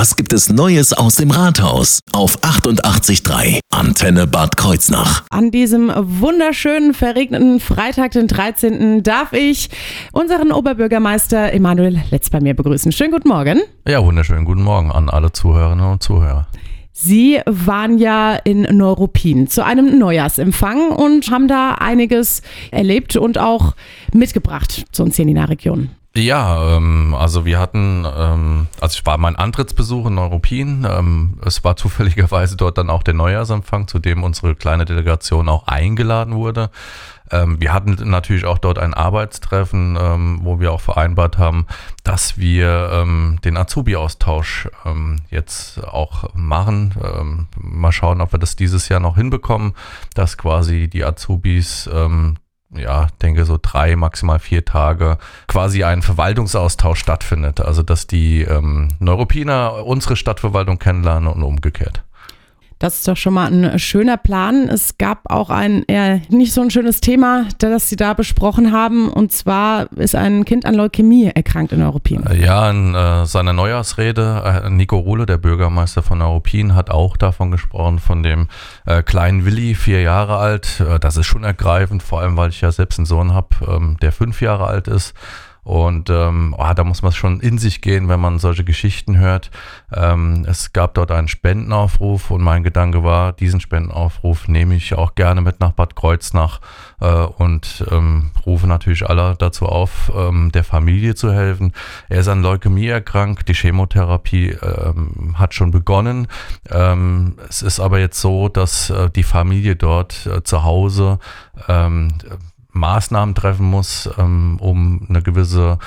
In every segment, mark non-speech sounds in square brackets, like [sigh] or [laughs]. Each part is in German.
Was gibt es Neues aus dem Rathaus? Auf 88.3 Antenne Bad Kreuznach. An diesem wunderschönen, verregneten Freitag, den 13. darf ich unseren Oberbürgermeister Emanuel Letz bei mir begrüßen. Schönen guten Morgen. Ja, wunderschönen guten Morgen an alle Zuhörerinnen und Zuhörer. Sie waren ja in Neuruppin zu einem Neujahrsempfang und haben da einiges erlebt und auch mitgebracht zu uns hier in die Region. Ja, ähm, also wir hatten, ähm, also ich war mein Antrittsbesuch in Neuruppin. Ähm, es war [laughs] zufälligerweise dort dann auch der Neujahrsempfang, zu dem unsere kleine Delegation auch eingeladen wurde. Ähm, wir hatten natürlich auch dort ein Arbeitstreffen, ähm, wo wir auch vereinbart haben, dass wir ähm, den Azubi-Austausch ähm, jetzt auch machen. Ähm, mal schauen, ob wir das dieses Jahr noch hinbekommen, dass quasi die Azubis ähm, ja, denke so drei, maximal vier Tage quasi ein Verwaltungsaustausch stattfindet. Also dass die ähm, Neuropiner unsere Stadtverwaltung kennenlernen und umgekehrt. Das ist doch schon mal ein schöner Plan. Es gab auch ein eher nicht so ein schönes Thema, das Sie da besprochen haben. Und zwar ist ein Kind an Leukämie erkrankt in Europin. Ja, in äh, seiner Neujahrsrede, äh, Nico Ruhle, der Bürgermeister von Europin, hat auch davon gesprochen, von dem äh, kleinen Willi, vier Jahre alt. Äh, das ist schon ergreifend, vor allem weil ich ja selbst einen Sohn habe, ähm, der fünf Jahre alt ist. Und ähm, oh, da muss man schon in sich gehen, wenn man solche Geschichten hört. Ähm, es gab dort einen Spendenaufruf und mein Gedanke war, diesen Spendenaufruf nehme ich auch gerne mit nach Bad Kreuznach äh, und ähm, rufe natürlich alle dazu auf, ähm, der Familie zu helfen. Er ist an Leukämie erkrankt, die Chemotherapie ähm, hat schon begonnen. Ähm, es ist aber jetzt so, dass äh, die Familie dort äh, zu Hause ähm, Maßnahmen treffen muss, ähm, um eine gewisse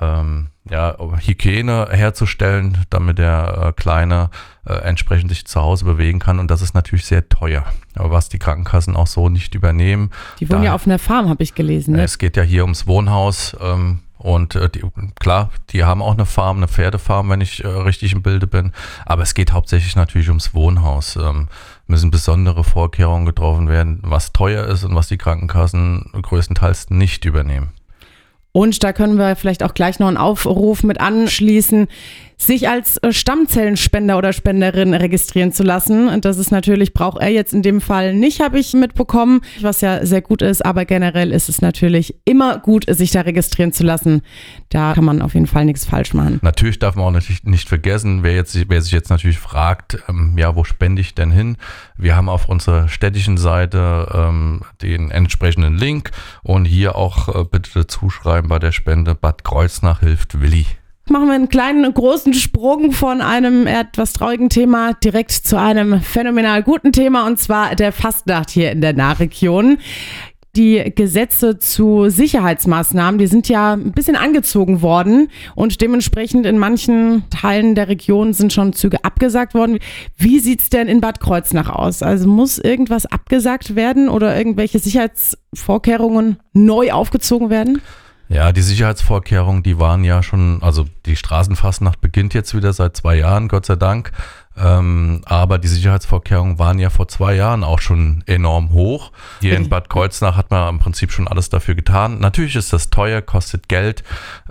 ähm, ja, Hygiene herzustellen, damit der äh, Kleine äh, entsprechend sich zu Hause bewegen kann. Und das ist natürlich sehr teuer, was die Krankenkassen auch so nicht übernehmen. Die wohnen da, ja auf einer Farm, habe ich gelesen. Ne? Es geht ja hier ums Wohnhaus. Ähm, und äh, die, klar, die haben auch eine Farm, eine Pferdefarm, wenn ich äh, richtig im Bilde bin. Aber es geht hauptsächlich natürlich ums Wohnhaus. Ähm, müssen besondere Vorkehrungen getroffen werden, was teuer ist und was die Krankenkassen größtenteils nicht übernehmen. Und da können wir vielleicht auch gleich noch einen Aufruf mit anschließen sich als äh, Stammzellenspender oder Spenderin registrieren zu lassen. Und das ist natürlich, braucht er jetzt in dem Fall nicht, habe ich mitbekommen, was ja sehr gut ist. Aber generell ist es natürlich immer gut, sich da registrieren zu lassen. Da kann man auf jeden Fall nichts falsch machen. Natürlich darf man auch natürlich nicht vergessen, wer, jetzt, wer sich jetzt natürlich fragt, ähm, ja, wo spende ich denn hin? Wir haben auf unserer städtischen Seite ähm, den entsprechenden Link und hier auch äh, bitte zuschreiben bei der Spende Bad Kreuznach hilft Willi machen wir einen kleinen, großen Sprung von einem etwas traurigen Thema direkt zu einem phänomenal guten Thema und zwar der Fastnacht hier in der Nahregion. Die Gesetze zu Sicherheitsmaßnahmen, die sind ja ein bisschen angezogen worden und dementsprechend in manchen Teilen der Region sind schon Züge abgesagt worden. Wie sieht es denn in Bad Kreuznach aus? Also muss irgendwas abgesagt werden oder irgendwelche Sicherheitsvorkehrungen neu aufgezogen werden? Ja, die Sicherheitsvorkehrungen, die waren ja schon, also die Straßenfastnacht beginnt jetzt wieder seit zwei Jahren, Gott sei Dank. Ähm, aber die Sicherheitsvorkehrungen waren ja vor zwei Jahren auch schon enorm hoch. Hier in Bad Kreuznach hat man im Prinzip schon alles dafür getan. Natürlich ist das teuer, kostet Geld.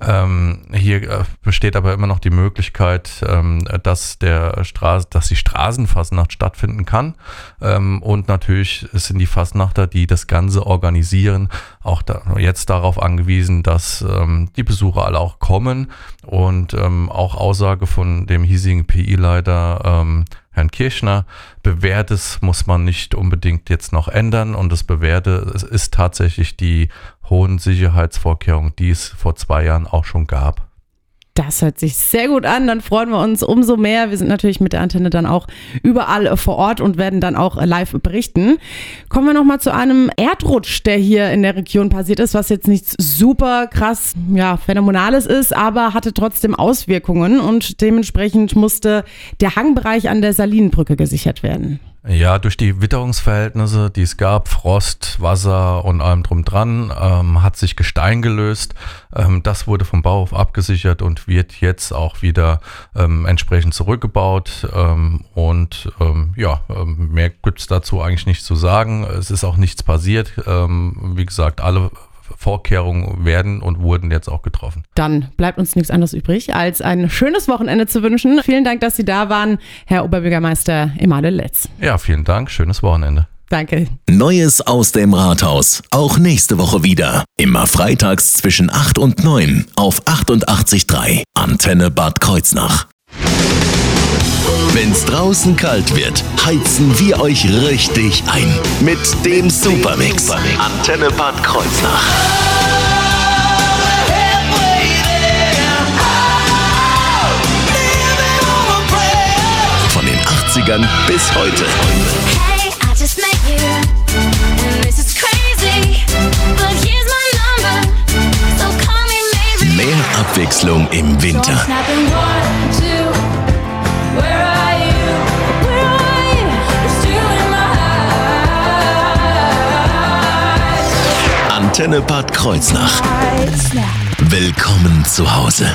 Ähm, hier äh, besteht aber immer noch die Möglichkeit, ähm, dass der Straße, dass die Straßenfasnacht stattfinden kann. Ähm, und natürlich sind die Fasnachter, die das Ganze organisieren, auch da, jetzt darauf angewiesen, dass ähm, die Besucher alle auch kommen und ähm, auch Aussage von dem hiesigen PI-Leiter ähm, Herrn Kirchner, bewährtes muss man nicht unbedingt jetzt noch ändern und das bewährte ist tatsächlich die hohen Sicherheitsvorkehrungen, die es vor zwei Jahren auch schon gab. Das hört sich sehr gut an. Dann freuen wir uns umso mehr. Wir sind natürlich mit der Antenne dann auch überall vor Ort und werden dann auch live berichten. Kommen wir nochmal zu einem Erdrutsch, der hier in der Region passiert ist, was jetzt nichts super krass, ja, phänomenales ist, aber hatte trotzdem Auswirkungen und dementsprechend musste der Hangbereich an der Salinenbrücke gesichert werden. Ja, durch die Witterungsverhältnisse, die es gab, Frost, Wasser und allem drum dran, ähm, hat sich Gestein gelöst. Ähm, das wurde vom Bauhof abgesichert und wird jetzt auch wieder ähm, entsprechend zurückgebaut. Ähm, und ähm, ja, ähm, mehr gibt's dazu eigentlich nicht zu sagen. Es ist auch nichts passiert. wie gesagt, alle Vorkehrungen werden und wurden jetzt auch getroffen. Dann bleibt uns nichts anderes übrig, als ein schönes Wochenende zu wünschen. Vielen Dank, dass Sie da waren, Herr Oberbürgermeister Emanuel Letz. Ja, vielen Dank. Schönes Wochenende. Danke. Neues aus dem Rathaus. Auch nächste Woche wieder. Immer freitags zwischen 8 und 9 auf 88.3 Antenne Bad Kreuznach. Wenn's draußen kalt wird, heizen wir euch richtig ein. Mit dem Supermix. Antenne Bad Kreuznach. Von den 80ern bis heute. Hey, I just met you, and this is crazy. But here's my number, so call me maybe. Mehr Abwechslung im Winter. Where Antenne Bad Kreuznach. Willkommen zu Hause.